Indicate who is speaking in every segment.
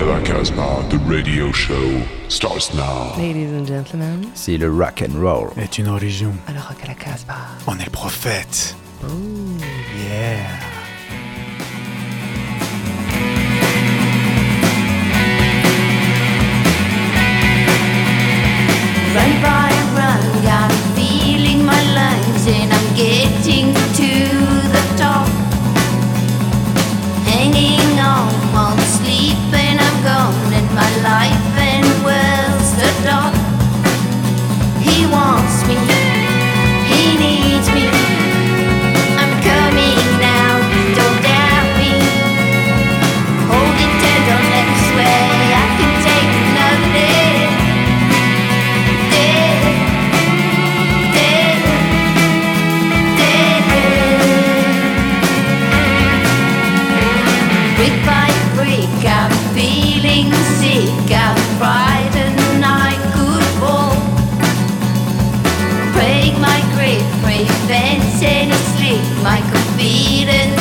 Speaker 1: Rock à la Casbah, the radio show starts now.
Speaker 2: Ladies and gentlemen,
Speaker 3: Si le rock and roll.
Speaker 4: est une religion.
Speaker 2: alors rock à la Casbah.
Speaker 4: On est le prophète.
Speaker 2: Oh.
Speaker 4: Yeah.
Speaker 5: Run by run, I'm feeling my lungs and I'm getting My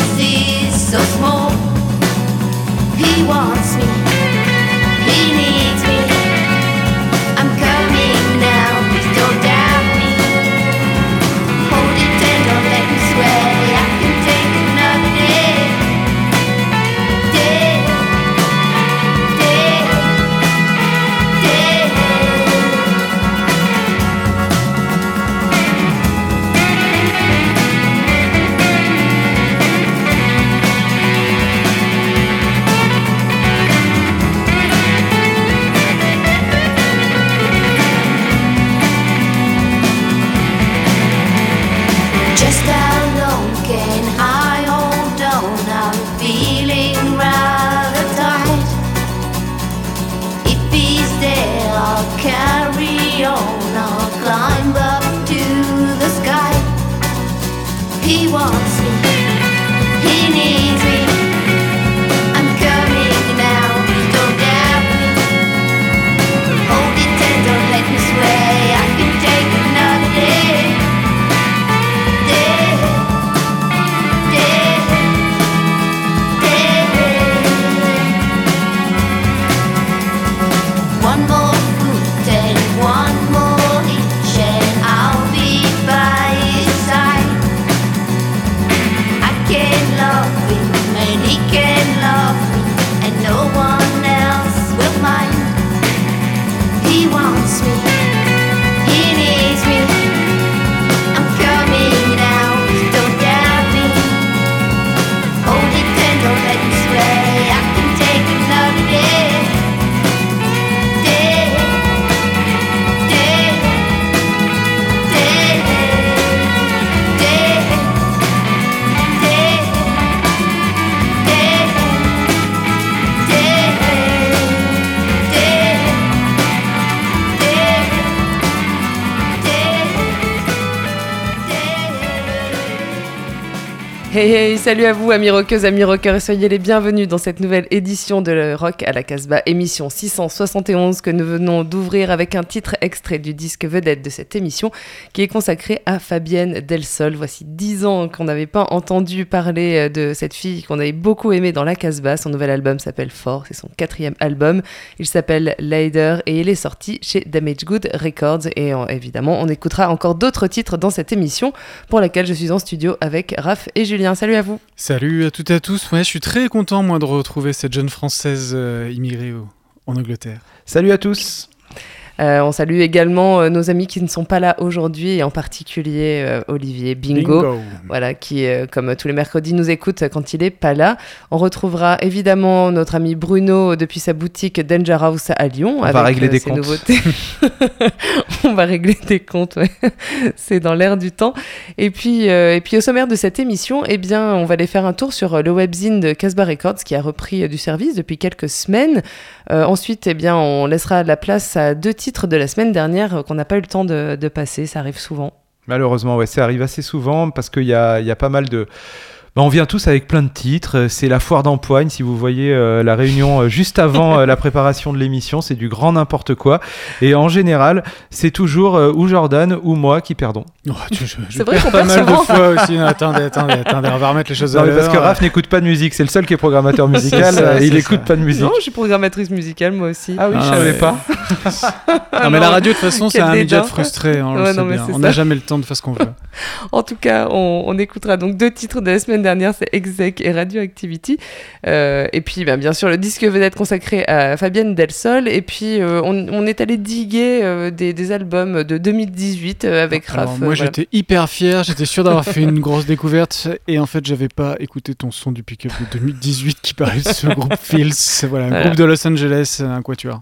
Speaker 2: Hey hey, salut à vous amis rockeuses, amis rockeurs et soyez les bienvenus dans cette nouvelle édition de Rock à la Casbah, émission 671 que nous venons d'ouvrir avec un titre extrait du disque vedette de cette émission qui est consacré à Fabienne Delsol. Voici dix ans qu'on n'avait pas entendu parler euh, de cette fille qu'on avait beaucoup aimée dans la Casbah. Son nouvel album s'appelle Fort, c'est son quatrième album. Il s'appelle Lader et il est sorti chez Damage Good Records et évidemment on écoutera encore d'autres titres dans cette émission pour laquelle je suis en studio avec Raph et Julien. Salut à vous.
Speaker 4: Salut à toutes et à tous. Ouais, je suis très content, moi, de retrouver cette jeune française euh, immigrée au- en Angleterre.
Speaker 3: Salut à tous.
Speaker 2: Euh, on salue également euh, nos amis qui ne sont pas là aujourd'hui et en particulier euh, Olivier Bingo. Voilà, qui, comme tous les mercredis, nous écoute quand il est pas là. On retrouvera évidemment notre ami Bruno depuis sa boutique Danger House à Lyon.
Speaker 3: On
Speaker 2: avec
Speaker 3: va régler des
Speaker 2: ses
Speaker 3: comptes.
Speaker 2: nouveautés. On va régler des comptes, ouais. c'est dans l'air du temps. Et puis, euh, et puis au sommaire de cette émission, eh bien, on va aller faire un tour sur le webzine de Casbah Records qui a repris du service depuis quelques semaines. Euh, ensuite, eh bien, on laissera la place à deux titres de la semaine dernière euh, qu'on n'a pas eu le temps de, passer. Ça arrive souvent.
Speaker 3: Malheureusement, ouais, ça arrive assez souvent parce qu'il y a pas mal de, Bah, on vient tous avec plein de titres. C'est la foire d'empoigne. Si vous voyez euh, la réunion euh, juste avant euh, la préparation de l'émission, c'est du grand n'importe quoi. Et en général, c'est toujours euh, ou Jordan ou moi qui perdons.
Speaker 4: Oh, tu- je, je
Speaker 2: C'est vrai
Speaker 4: perds pas mal de fois aussi. Non, attendez, attendez, attendez, on va remettre les choses
Speaker 3: Non,
Speaker 4: à
Speaker 3: mais parce que Raph n'écoute pas de musique. C'est le seul qui est programmateur musical.
Speaker 4: ça,
Speaker 3: il
Speaker 4: c'est
Speaker 3: écoute
Speaker 4: ça.
Speaker 3: pas de musique.
Speaker 2: Non, je suis programmatrice musicale moi aussi.
Speaker 3: Ah oui,
Speaker 4: Ah,
Speaker 3: je savais
Speaker 4: mais-
Speaker 3: pas.
Speaker 4: Non, mais la radio, de toute façon, c'est un média frustré. hein, on
Speaker 2: Ouais,
Speaker 4: n'a jamais le temps de faire ce qu'on veut.
Speaker 2: En tout cas, on, on écoutera donc deux titres de la semaine dernière, c'est Exec et Radioactivity. Euh, et puis, ben, bien sûr, le disque vedette consacré à Fabienne Delsol. Et puis, euh, on, on est allé diguer euh, des, des albums de 2018 euh, avec
Speaker 4: Alors,
Speaker 2: Raph.
Speaker 4: moi,
Speaker 2: voilà.
Speaker 4: j'étais hyper fier. J'étais sûr d'avoir fait une grosse découverte. Et en fait, j'avais pas écouté ton son du pick-up de 2018 qui parlait de ce groupe Fields. Voilà, un
Speaker 2: Voilà.
Speaker 4: groupe de Los Angeles, un quatuor.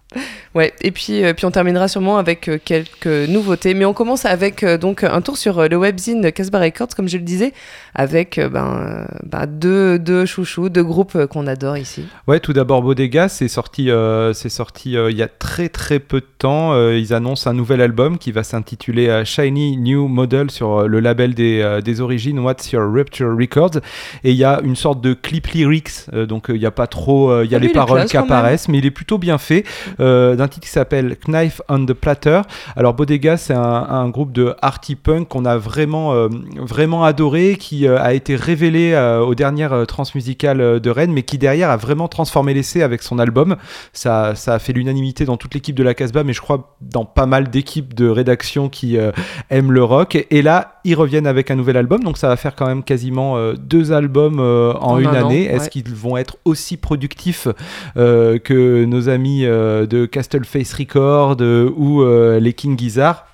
Speaker 2: Ouais, et puis, puis on terminera sûrement avec quelques nouveautés. Mais on commence avec donc un tour sur le webzine Casbah Records, comme je le disais, avec ben, euh, ben, deux, deux chouchous, deux groupes euh, qu'on adore ici.
Speaker 3: Ouais, tout d'abord Bodega, c'est sorti, euh, c'est sorti il y a très très peu de temps. Ils annoncent un nouvel album qui va s'intituler Shiny New Model sur le label des, des origines What's Your Rupture Records. Et il y a une sorte de clip lyrics, donc il n'y a pas trop, il y a les paroles qui apparaissent, mais il est plutôt bien fait. d'un titre qui s'appelle Knife on the Platter. Alors Bodega, c'est un, un groupe de arty punk qu'on a vraiment euh, vraiment adoré, qui euh, a été révélé euh, aux dernières euh, transmusicales euh, de Rennes, mais qui derrière a vraiment transformé l'essai avec son album. Ça, ça a fait l'unanimité dans toute l'équipe de la Casbah, mais je crois dans pas mal d'équipes de rédaction qui euh, aiment le rock. Et là, ils reviennent avec un nouvel album, donc ça va faire quand même quasiment euh, deux albums euh, en,
Speaker 2: En
Speaker 3: une
Speaker 2: un an,
Speaker 3: année.
Speaker 2: ouais.
Speaker 3: Est-ce qu'ils vont être aussi productifs que nos amis de Castle Face Record euh, ou les King Gizzard?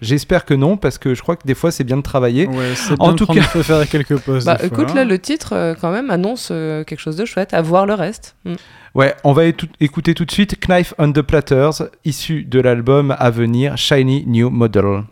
Speaker 3: J'espère que non, parce que je crois que des fois c'est bien de travailler.
Speaker 4: Ouais,
Speaker 3: En
Speaker 4: bien
Speaker 3: tout cas-
Speaker 4: faut faire quelques pauses.
Speaker 2: Bah écoute,
Speaker 4: hein.
Speaker 2: là, le titre, euh, quand même, annonce euh, quelque chose de chouette. À voir le reste. Mm.
Speaker 3: Ouais, on va écouter tout de suite Knife on the Platters, issu de l'album à venir Shiny New Model.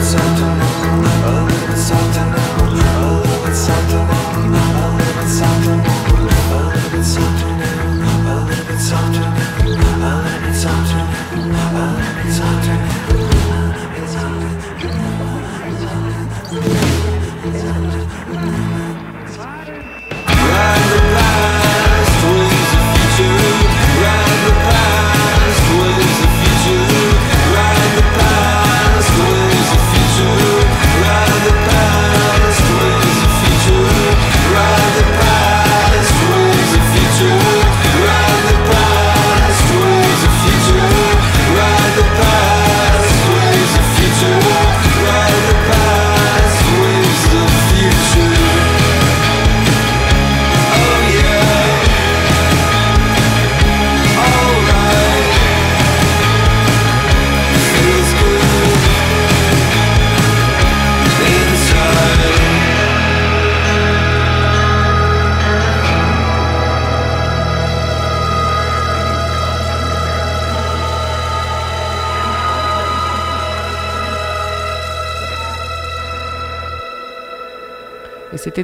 Speaker 2: Sometimes.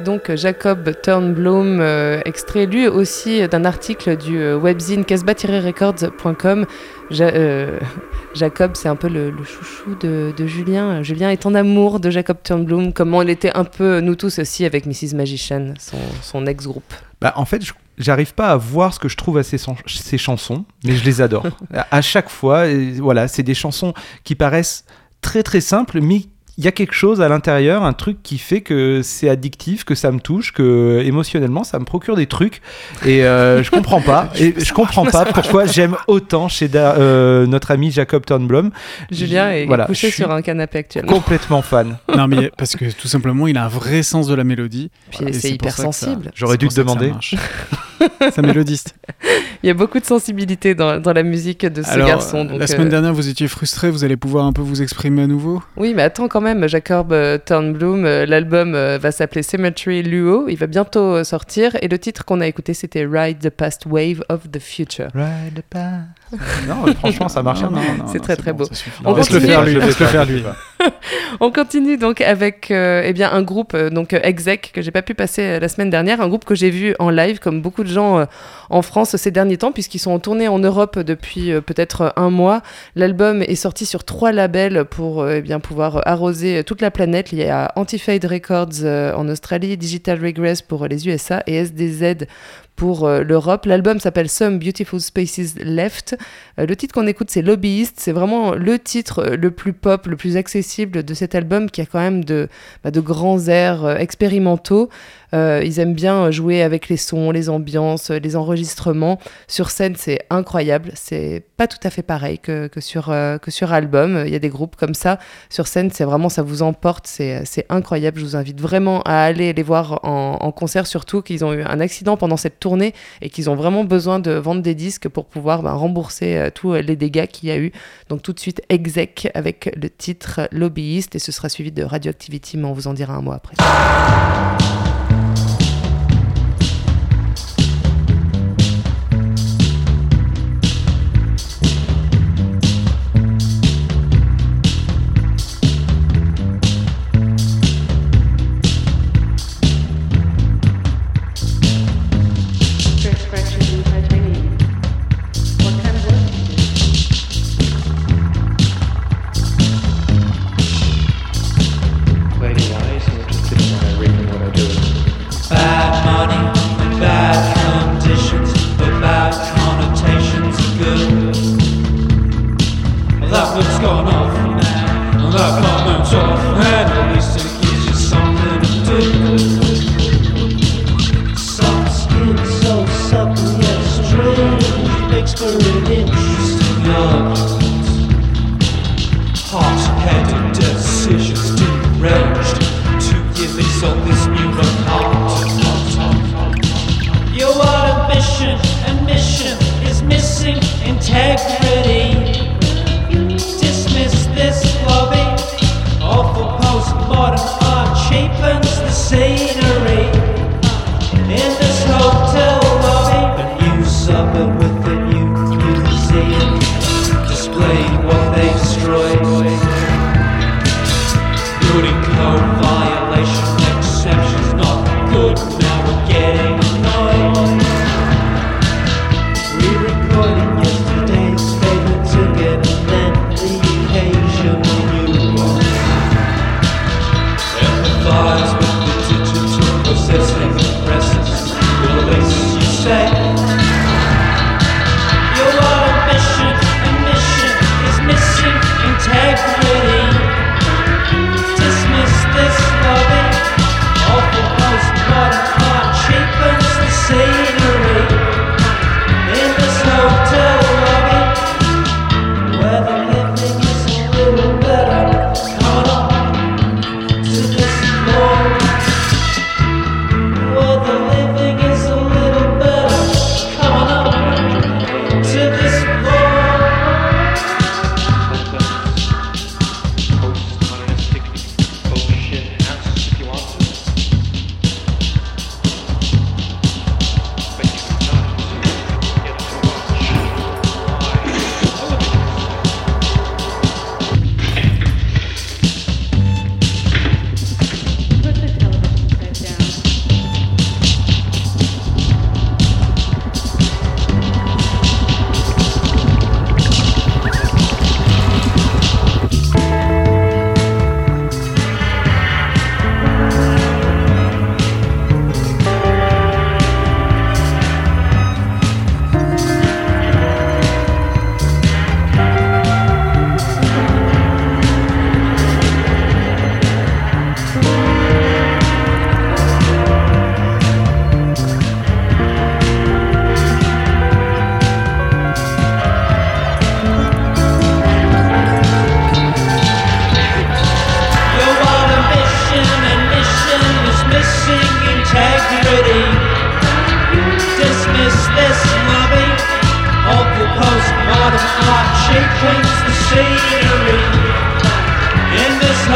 Speaker 2: Donc Jacob Turnblom, euh, extrait lui aussi d'un article du euh, webzine casbah-records.com. Ja- euh, Jacob, c'est un peu le, le chouchou de, de Julien. Julien est en amour de Jacob Turnblom, comme on l'était un peu nous tous aussi avec Mrs. Magician, son, son ex-groupe?
Speaker 3: Bah, en fait, je- j'arrive pas à voir ce que je trouve à ces, chan- ces chansons, mais je les adore. à, à chaque fois, et voilà, c'est des chansons qui paraissent très très simples, mais il y a quelque chose à l'intérieur, un truc qui fait que c'est addictif, que ça me touche, que émotionnellement ça me procure des trucs. Et euh, je comprends pas. et je comprends pas pourquoi j'aime autant chez Da- euh, notre ami Jacob Turnblom.
Speaker 2: Julien est
Speaker 3: Voilà,
Speaker 2: couché sur un canapé actuellement.
Speaker 3: Complètement fan.
Speaker 4: Non, mais parce que tout simplement, il a un vrai sens de la mélodie.
Speaker 2: Puis c'est hyper sensible.
Speaker 3: J'aurais dû te demander.
Speaker 4: C'est un mélodiste.
Speaker 2: Il y a beaucoup de sensibilité dans, dans la musique de ce
Speaker 4: Alors,
Speaker 2: garçon. donc,
Speaker 4: la semaine
Speaker 2: euh,
Speaker 4: dernière, vous étiez frustré, vous allez pouvoir un peu vous exprimer à nouveau
Speaker 2: Oui, mais attends quand même, Jacob euh, Turnblom, euh, l'album euh, va s'appeler Cemetery Luo, il va bientôt euh, sortir, et le titre qu'on a écouté c'était Ride the Past Wave of the Future.
Speaker 3: Ride the past. Non, franchement, ça marche.
Speaker 2: C'est très, très
Speaker 4: bon,
Speaker 2: beau. On
Speaker 4: Laisse le faire lui. Laisse le faire lui.
Speaker 2: On continue donc avec euh, eh bien, un groupe, euh, donc euh, Exec, que j'ai pas pu passer la semaine dernière, un groupe que j'ai vu en live, comme beaucoup de gens en France ces derniers temps, puisqu'ils sont en tournée en Europe depuis peut-être un mois. L'album est sorti sur trois labels pour eh bien, pouvoir arroser toute la planète. Il y a Antifade Records en Australie, Digital Regress pour les USA et SDZ pour euh, l'Europe. L'album s'appelle Some Beautiful Spaces Left. Euh, le titre qu'on écoute, c'est Lobbyist. C'est vraiment le titre euh, le plus pop, le plus accessible de cet album qui a quand même de, bah, grands airs expérimentaux. Euh, ils aiment bien jouer avec les sons, les ambiances, les enregistrements. Sur scène, c'est incroyable. C'est pas tout à fait pareil que, sur, euh, que sur album. Il y a des groupes comme ça. Sur scène, c'est vraiment, ça vous emporte. C'est incroyable. Je vous invite vraiment à aller les voir en, concert, surtout qu'ils ont eu un accident pendant cette tournée et qu'ils ont vraiment besoin de vendre des disques pour pouvoir bah, rembourser euh, tous les dégâts qu'il y a eu. Donc tout de suite, Exec avec le titre Lobbyiste et ce sera suivi de Radioactivity, mais on vous en dira un mot après.
Speaker 6: Presence, all this you say.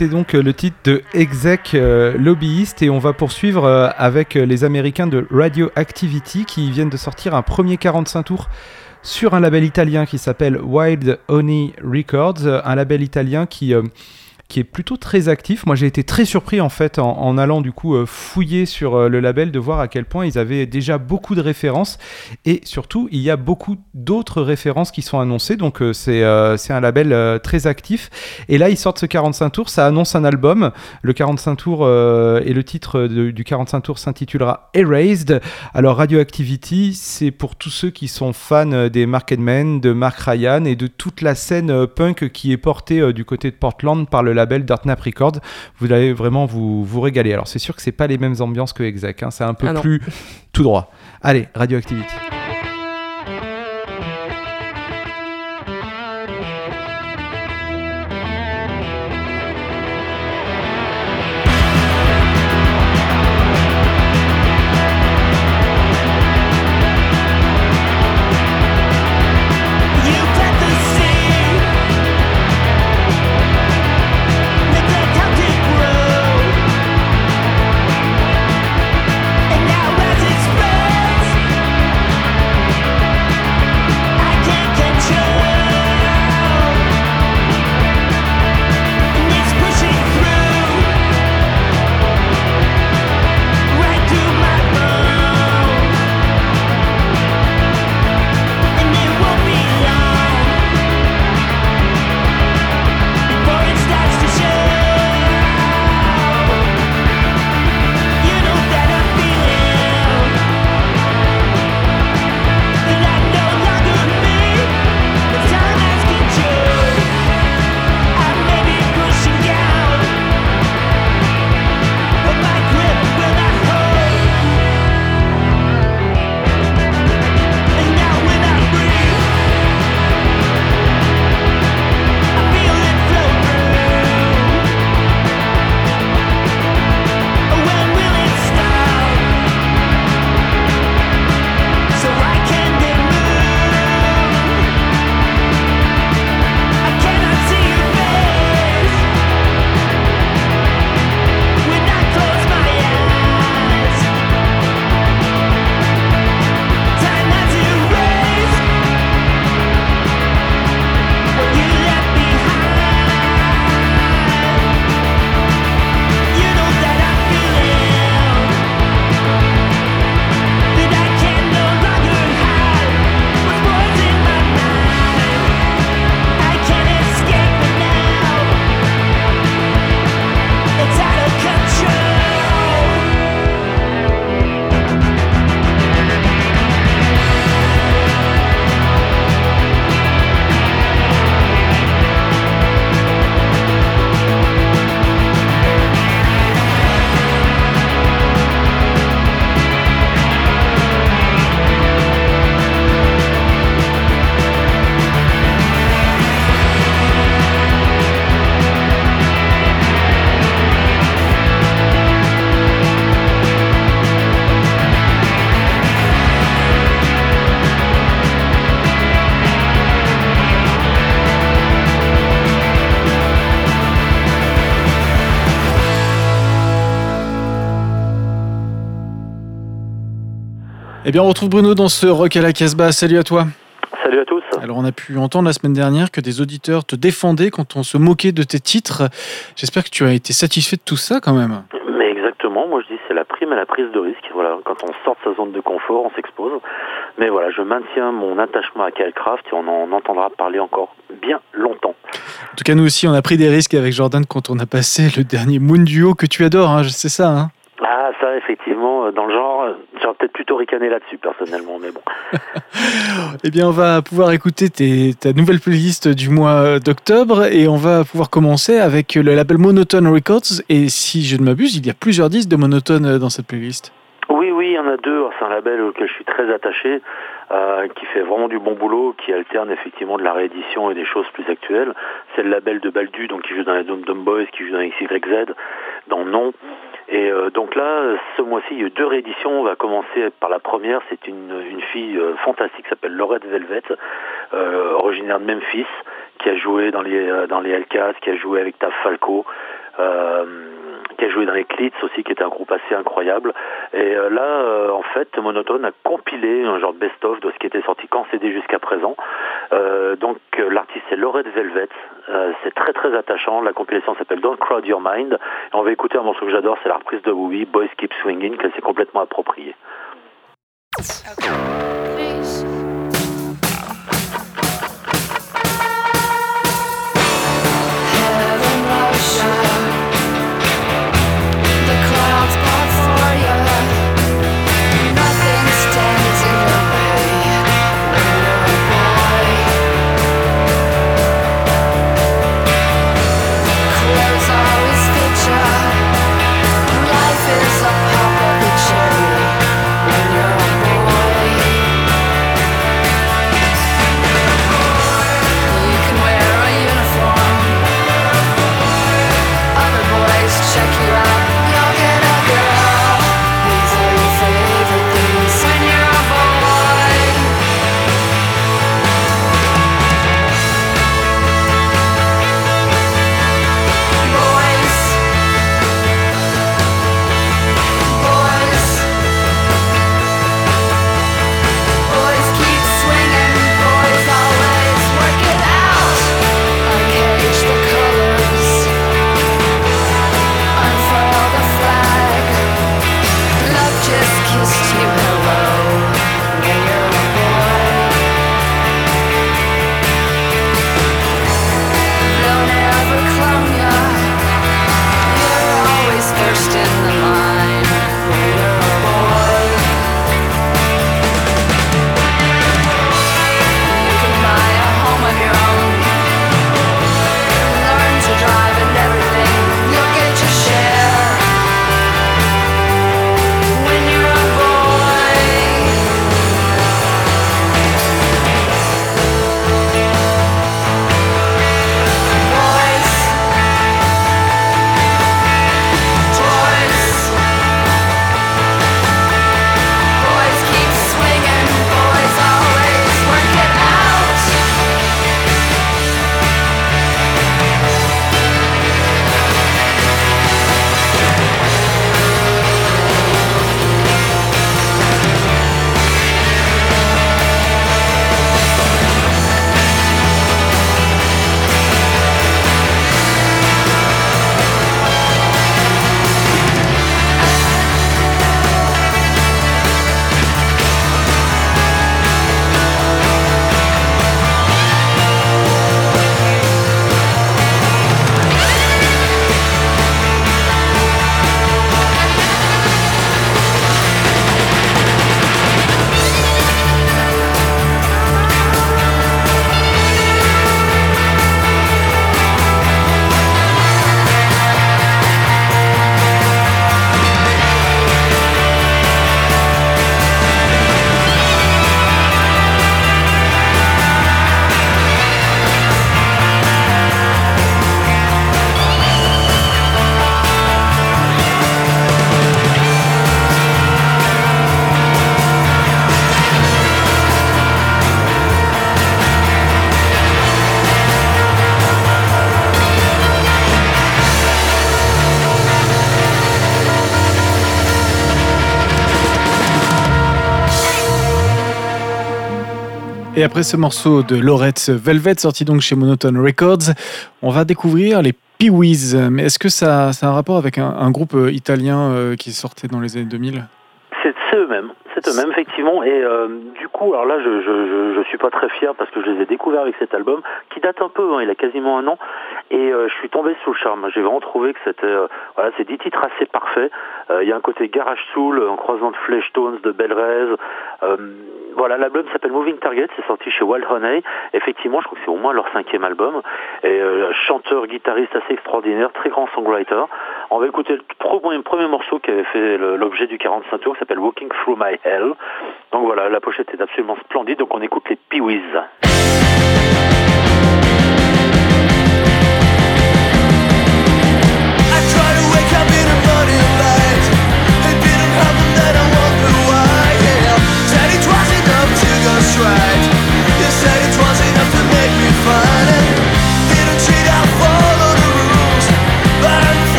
Speaker 3: C'était donc euh, le titre de Exec euh, Lobbyist et on va poursuivre euh, avec les Américains de Radioactivity qui viennent de sortir un premier 45 tours sur un label italien qui s'appelle Wild Honey Records, un label italien qui qui est plutôt très actif. Moi, j'ai été très surpris en fait en, allant du coup euh, fouiller sur euh, le label de voir à quel point ils avaient déjà beaucoup de références et surtout il y a beaucoup d'autres références qui sont annoncées. Donc euh, c'est euh, un label très actif. Et là, ils sortent ce 45 tours, ça annonce un album. Le 45 tours et le titre du 45 tours s'intitulera Erased. Alors Radioactivity, c'est pour tous ceux qui sont fans des Mark Edman, de Mark Ryan et de toute la scène punk qui est portée du côté de Portland par le label Dirtnap Records. Vous allez vraiment vous, vous régaler. Alors c'est sûr que c'est pas les mêmes ambiances que Exec, hein, c'est un peu
Speaker 2: Ah
Speaker 3: plus tout droit. Allez, Radioactivity.
Speaker 4: Eh bien, on retrouve Bruno dans ce Rock à la Casbah. Salut à toi.
Speaker 7: Salut à tous.
Speaker 4: Alors, on a pu entendre la semaine dernière que des auditeurs te défendaient quand on se moquait de tes titres. J'espère que tu as été satisfait de tout ça quand même.
Speaker 7: Mais exactement, moi je dis c'est la prime à la prise de risque. Voilà, quand on sort de sa zone de confort, on s'expose. Mais voilà, je maintiens mon attachement à Calcraft et on en entendra parler encore bien longtemps.
Speaker 4: En tout cas, nous aussi, on a pris des risques avec Jordan quand on a passé le dernier Moon Duo que tu adores. Hein, c'est ça. Hein
Speaker 7: Ah ça effectivement, euh, dans le genre, euh, peut-être plutôt ricané là-dessus personnellement, mais bon.
Speaker 4: Eh bien, on va pouvoir écouter tes- ta nouvelle playlist du mois d'octobre et on va pouvoir commencer avec le label Monotone Records. Et si je ne m'abuse, il y a plusieurs disques de Monotone dans cette playlist.
Speaker 7: Oui, oui, il y en a deux. C'est un label auquel je suis très attaché, euh, qui fait vraiment du bon boulot, qui alterne effectivement de la réédition et des choses plus actuelles. C'est le label de Baldu, donc qui joue dans les Dum Dum Boys, qui joue dans XYZ, dans Non. Et euh, donc là, ce mois-ci, il y a eu deux rééditions. On va commencer par la première. C'est une, une fille euh, fantastique qui s'appelle Laurette Velvet, euh, originaire de Memphis, qui a joué dans les dans les qui a joué avec Taf Falco. Qui a joué dans les Clits aussi, qui était un groupe assez incroyable. Et euh, là, euh, en fait, Monotone a compilé un genre de best-of de ce qui était sorti qu'en CD jusqu'à présent. Euh, donc l'artiste c'est Laurette Velvet. C'est très très attachant. La compilation s'appelle Don't Crowd Your Mind. Et on va écouter un morceau que j'adore, c'est la reprise de Bowie, Boys Keep Swinging, qu'elle s'est complètement appropriée.
Speaker 4: Et après ce morceau de Lorette Velvet, sorti donc chez Monotone Records, on va découvrir les Pee-Wees. Mais est-ce que ça, ça a un rapport avec un, un groupe euh, italien euh, qui sortait dans les années 2000
Speaker 7: C'est c'est eux-mêmes, c'est eux-mêmes effectivement. Et euh, du coup, alors là, je, je, je, je suis pas très fier parce que je les ai découverts avec cet album qui date un peu, hein, il a quasiment un an. Et euh, je suis tombé sous le charme. J'ai vraiment trouvé que c'était, euh, voilà, c'est des titres assez parfaits. Euh, Il y a un côté garage soul, un croisement de Fleshtones, de Bellrez. Euh, voilà, l'album s'appelle Moving Target, c'est sorti chez Wild Honey. Effectivement, je crois que c'est au moins leur cinquième album. Et euh, chanteur, guitariste assez extraordinaire, très grand songwriter. On va écouter le premier, morceau qui avait fait l'objet du 45 tours, qui s'appelle Walking Through My Hell. Donc voilà, la pochette est absolument splendide. Donc on écoute les Pee-Wees.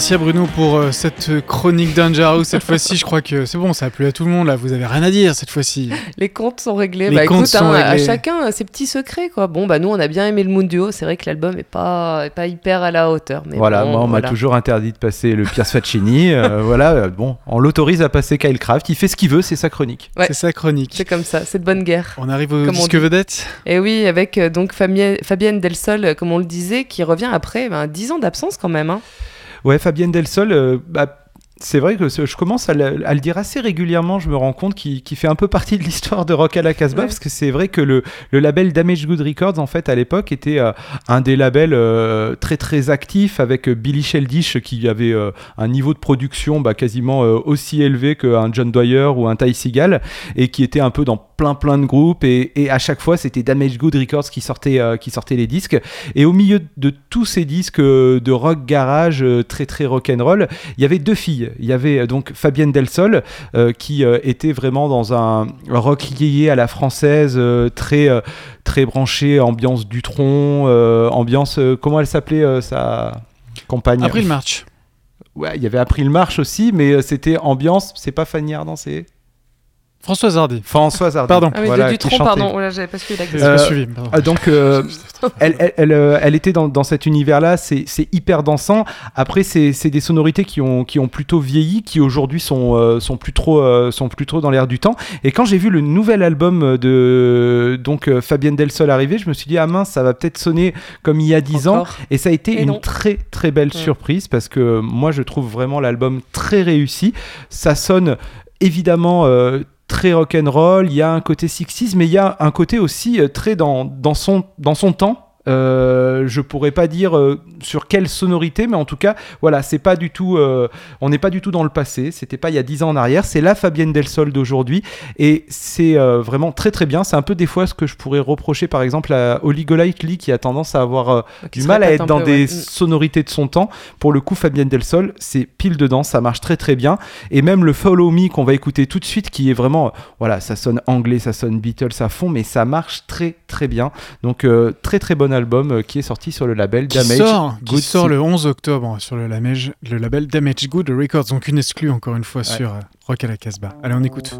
Speaker 4: Merci à Bruno pour euh, cette chronique Dangerous. Cette fois-ci, je crois que c'est bon, ça a plu à tout le monde. Là, vous avez rien à dire cette fois-ci.
Speaker 2: Les comptes sont réglés.
Speaker 4: Les
Speaker 2: bah
Speaker 4: comptes
Speaker 2: écoute,
Speaker 4: sont
Speaker 2: hein, à chacun ses petits secrets quoi. Bon bah nous on a bien aimé le Moon Duo. C'est vrai que l'album est pas est pas hyper à la hauteur. Mais
Speaker 3: voilà,
Speaker 2: bon,
Speaker 3: moi on m'a toujours interdit de passer le Pierce Faccini. euh, voilà, euh, bon, on l'autorise à passer Kyle Craft. Il fait ce qu'il veut, c'est sa chronique.
Speaker 2: Ouais.
Speaker 4: C'est sa chronique.
Speaker 2: C'est comme ça. C'est de bonne guerre.
Speaker 4: On arrive au
Speaker 2: Comme
Speaker 4: disque vedette.
Speaker 2: Et oui, avec euh, donc Fabienne, Delsol, euh, comme on le disait, qui revient après ben, 10 ans d'absence quand même. hein.
Speaker 3: Ouais, Fabienne Delsol, euh, bah, c'est vrai que je commence à le, à le dire assez régulièrement. Je me rends compte qu'il fait un peu partie de l'histoire de Rock à la Casbah,
Speaker 2: Ouais.
Speaker 3: parce que c'est vrai que le, le label Damage Good Records, en fait, à l'époque, était euh, un des labels euh, très très actifs avec euh, Billy Sheldish qui avait euh, un niveau de production bah, quasiment aussi élevé qu'un John Dwyer ou un Ty Seagal, et qui était un peu dans plein plein de groupes et, et à chaque fois c'était Damage Good Records qui sortait qui sortait les disques et au milieu de tous ces disques de rock garage très très rock and roll il y avait deux filles il y avait euh, donc Fabienne Delsol euh, qui euh, était vraiment dans un rock lié à la française euh, très très branché ambiance Dutronc euh, ambiance comment elle s'appelait sa compagne?
Speaker 4: April March.
Speaker 3: ouais il y avait April March aussi mais c'était ambiance c'est pas Fanny Ardant c'est
Speaker 5: Françoise Hardy.
Speaker 3: Françoise Hardy.
Speaker 5: Pardon.
Speaker 2: Ah oui,
Speaker 3: Voilà,
Speaker 2: Dutron, pardon. Oh là, j'avais pas suivi la
Speaker 5: J'ai
Speaker 2: question.
Speaker 3: Euh,
Speaker 5: suivi. pardon.
Speaker 3: Ah, donc, euh, elle, elle, elle, euh, elle était dans, dans cet univers-là, c'est c'est hyper dansant. Après, c'est c'est des sonorités qui ont, qui ont plutôt vieilli, qui aujourd'hui sont, euh, sont, plus trop, euh, sont plus trop dans l'air du temps. Et quand j'ai vu le nouvel album de donc, euh, Fabienne Delsol arriver, je me suis dit, ah mince, ça va peut-être sonner comme il y a 10 ans. Et ça a été
Speaker 2: Et
Speaker 3: une
Speaker 2: non.
Speaker 3: très très belle
Speaker 2: Ouais.
Speaker 3: surprise parce que moi je trouve vraiment l'album très réussi. Ça sonne évidemment euh, très rock'n'roll, il y a un côté 60s, mais il y a un côté aussi euh, très dans, dans, son, dans son temps. Euh, je pourrais pas dire euh, sur quelle sonorité, mais en tout cas, voilà, c'est pas du tout, euh, on n'est pas du tout dans le passé. C'était pas il y a 10 ans en arrière. C'est la Fabienne Delsol d'aujourd'hui, et c'est euh, vraiment très très bien. C'est un peu des fois ce que je pourrais reprocher, par exemple, à Holly Golightly qui a tendance à avoir du mal à être dans
Speaker 2: peu,
Speaker 3: des
Speaker 2: ouais. Mm.
Speaker 3: sonorités de son temps. Pour le coup, Fabienne Delsol, c'est pile dedans, ça marche très très bien. Et même le Follow Me qu'on va écouter tout de suite, qui est vraiment, voilà, ça sonne anglais, ça sonne Beatles à fond, mais ça marche très très bien. Donc très très bon album euh, qui est sorti sur le label
Speaker 5: Qui
Speaker 3: Damage.
Speaker 5: sort, qui
Speaker 3: Good
Speaker 5: sort le 11 octobre sur le, le label Damage Good Records, donc une exclue encore une fois sur euh, Rock à la Casbah. Allez, on écoute.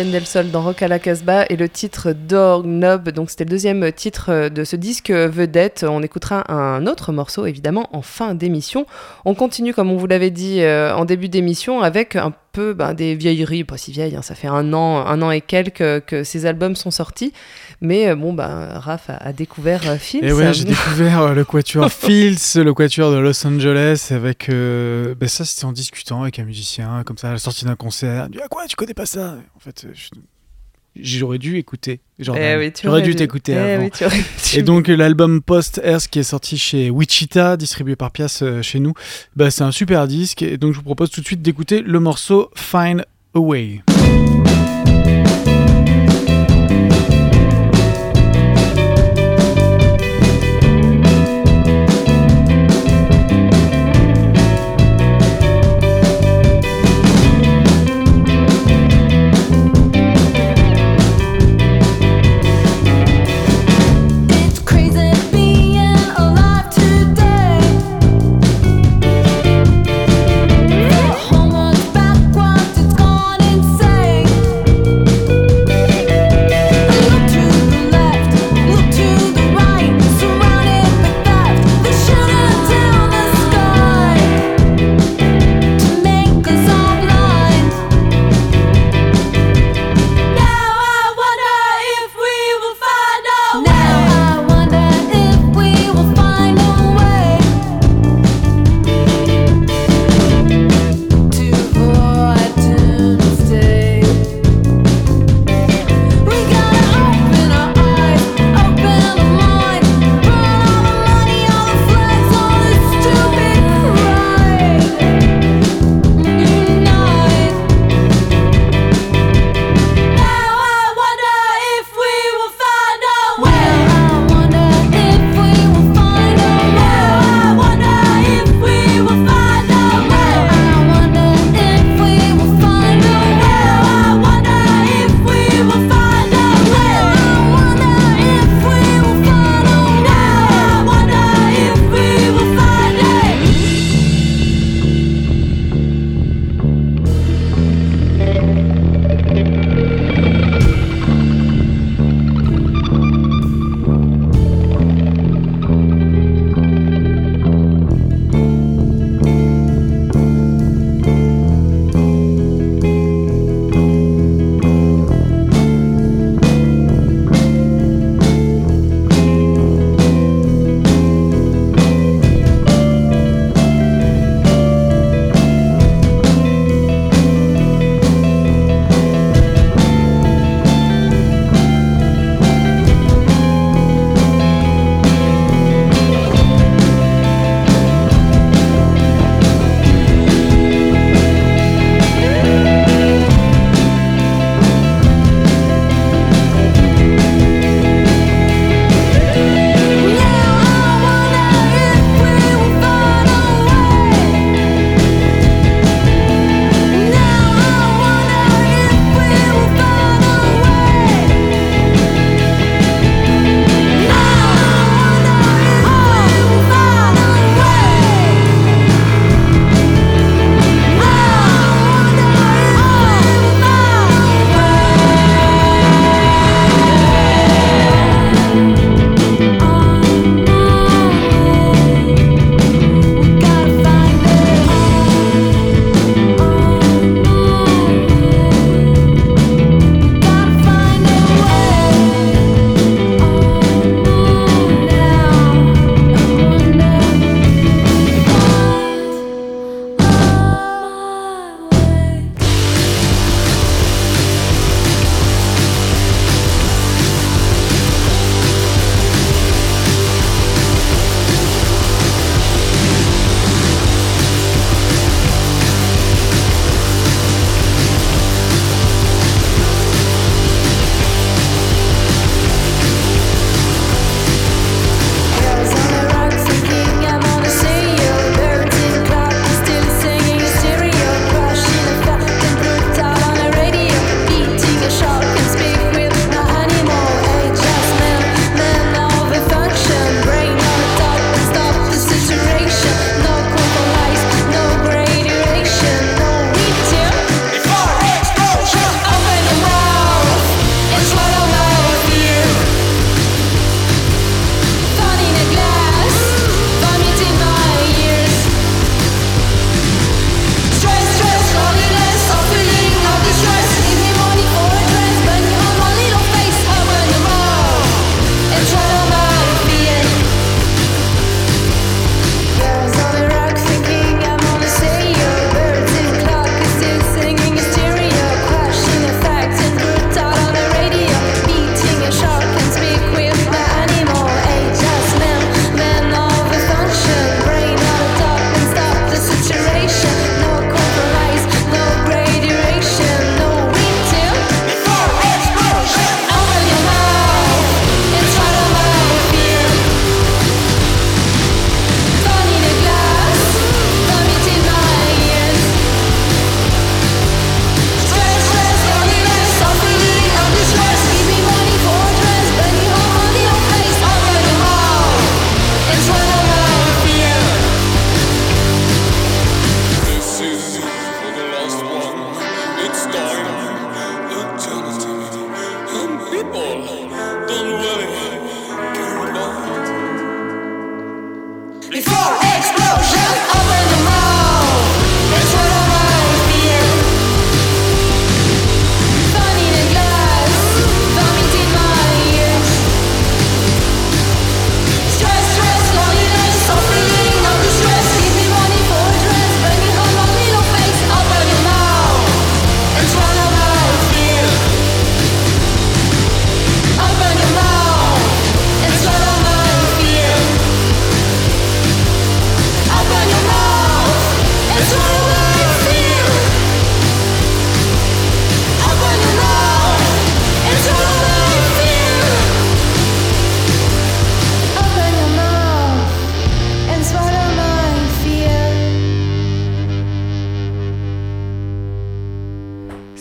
Speaker 2: Fabienne Delsol dans Rock à la Casbah et le titre Dog Knob. Donc c'était le deuxième titre euh, de ce disque vedette. On écoutera un autre morceau évidemment en fin d'émission. On continue comme on vous l'avait dit euh, en début d'émission avec un peu ben, des vieilleries, pas si vieilles, hein, ça fait un an, un an et quelques que ces albums sont sortis. Mais euh, bon, ben, Raph a, a découvert euh, Fields.
Speaker 4: Et ouais, j'ai découvert euh, le quatuor Fields, le quatuor de Los Angeles, avec. euh, ben ça, c'était en discutant avec un musicien, comme ça, à la sortie d'un concert. Il dit Ah, quoi, tu connais pas ça? En fait, euh, je- j'aurais dû écouter.
Speaker 2: Eh oui,
Speaker 4: J'aurais
Speaker 2: aurais
Speaker 4: dû
Speaker 2: dû.
Speaker 4: t'écouter
Speaker 2: Eh
Speaker 4: avant.
Speaker 2: oui, dû.
Speaker 4: Et donc, euh, l'album Post-Earth qui est sorti chez Wichita, distribué par Pias euh, chez nous, bah, c'est un super disque. Et donc, je vous propose tout de suite d'écouter le morceau Find a Way.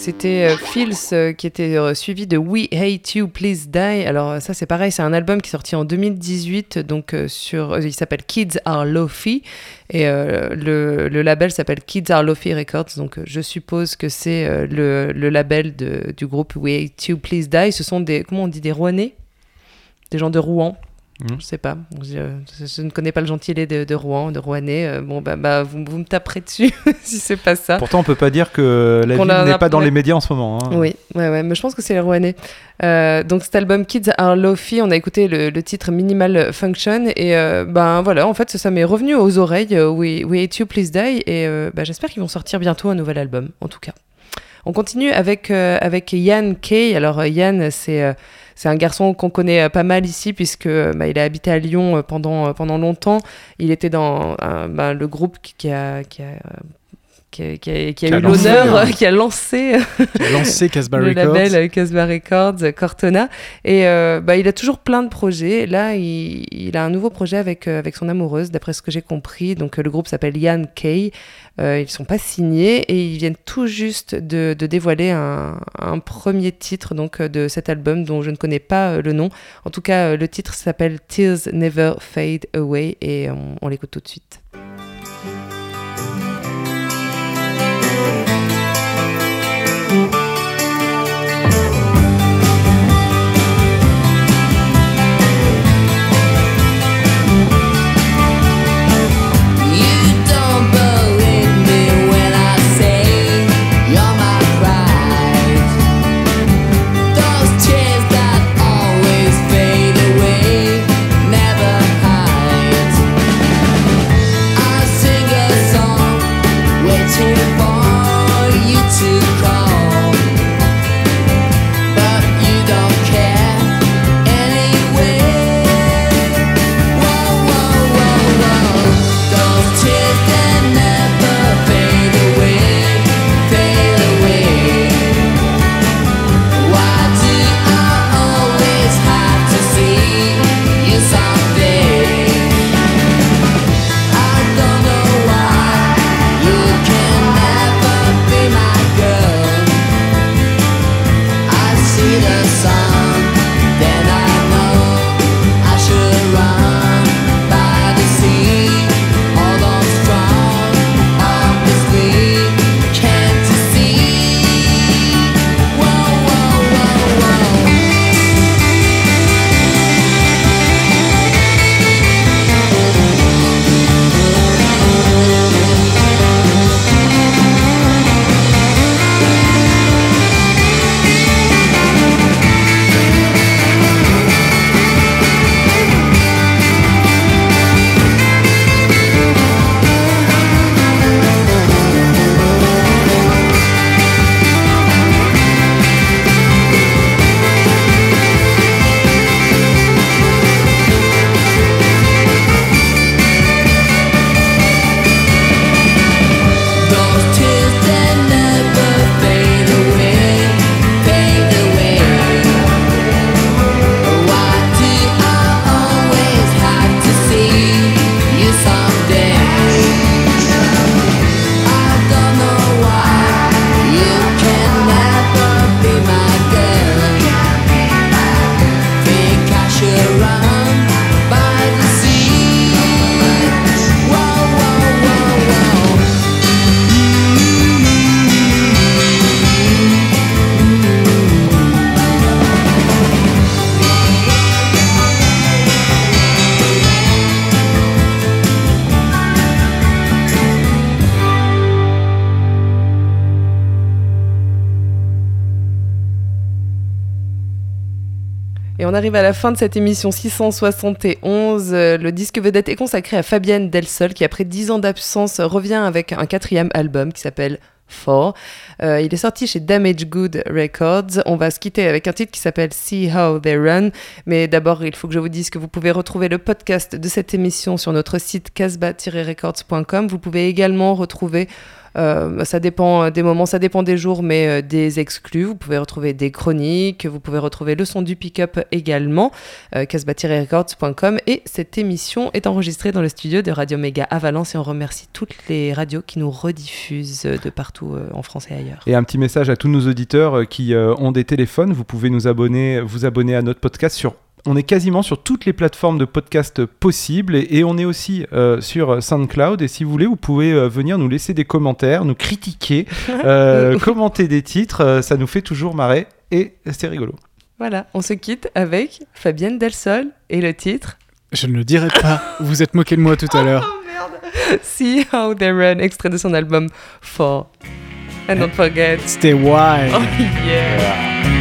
Speaker 2: C'était euh, Feels euh, qui était euh, suivi de We Hate You Please Die. Alors ça c'est pareil, c'est un album qui est sorti en 2018, donc sur, il s'appelle Kids Are Lofi et le, label s'appelle Kids Are Lofi Records. Donc je suppose que c'est le, label du groupe We Hate You Please Die. Ce sont des, comment on dit, des Rouennais, des gens de Rouen?
Speaker 3: Mhm.
Speaker 2: Je sais pas, je, ne connais pas le gentilé de, de Rouen, de Rouennais. Euh, bon bah, bah vous, vous me taperez dessus si c'est pas ça.
Speaker 3: Pourtant, on peut pas dire que la
Speaker 2: Qu'on
Speaker 3: ville
Speaker 2: a-
Speaker 3: n'est pas dans
Speaker 2: ouais.
Speaker 3: les médias en ce moment. hein.
Speaker 2: Oui, ouais, ouais, mais je pense que c'est les Rouennais. Euh, donc cet album Kids Are Lofi, on a écouté le, le titre Minimal Function et euh, ben voilà, en fait ça, ça m'est revenu aux oreilles, euh, We, We Hate You Please Die et euh, bah, j'espère qu'ils vont sortir bientôt un nouvel album, en tout cas. On continue avec, euh, avec Yann Kay. Alors euh, Yann, c'est euh, c'est un garçon qu'on connaît euh, pas mal ici puisque euh, bah, il a habité à Lyon euh, pendant, pendant longtemps. Il était dans bah, le groupe qui, a, qui a, qui a- qui a Qui a eu l'honneur, qui a lancé
Speaker 4: lancé Casbah
Speaker 2: le
Speaker 4: Records.
Speaker 2: label euh, Casbah Records, euh, Cortona. Et euh, bah, il a toujours plein de projets. Là, il, il a un nouveau projet avec, euh, avec son amoureuse, d'après ce que j'ai compris. Donc, euh, le groupe s'appelle Yann Kay. Euh, ils sont pas signés et ils viennent tout juste de, de dévoiler un, un premier titre donc, euh, de cet album dont je ne connais pas euh, le nom. En tout cas, euh, le titre s'appelle Tears Never Fade Away et on, on l'écoute tout de suite. À la fin de cette émission 671. Euh, Le disque vedette est consacré à Fabienne Delsol qui, après 10 ans d'absence, revient avec un quatrième album qui s'appelle Four. Euh, il est sorti chez Damage Good Records. On va se quitter avec un titre qui s'appelle See How They Run. Mais d'abord, il faut que je vous dise que vous pouvez retrouver le podcast de cette émission sur notre site casbah-records.com. Vous pouvez également retrouver euh, ça dépend euh, des moments, ça dépend des jours, mais euh, des exclus. Vous pouvez retrouver des chroniques, vous pouvez retrouver le son du pick-up également, euh, casbah-records.com. Et cette émission est enregistrée dans le studio de Radio Méga à Valence et on remercie toutes les radios qui nous rediffusent de partout en France et ailleurs.
Speaker 3: Et un petit message à tous nos auditeurs qui ont des téléphones. Vous pouvez nous abonner, vous abonner à notre podcast sur. On est quasiment sur toutes les plateformes de podcast possibles et, et on est aussi euh, sur SoundCloud. Et si vous voulez, vous pouvez euh, venir nous laisser des commentaires, nous critiquer, euh, commenter des titres. euh, ça nous fait toujours marrer et c'est rigolo.
Speaker 2: Voilà, on se quitte avec Fabienne Delsol et le titre
Speaker 4: Je ne le dirai pas. Vous êtes moqué de moi tout à l'heure.
Speaker 2: See How They Run, extrait de son album Four. And don't forget.
Speaker 4: Stay wild.
Speaker 2: Oh yeah.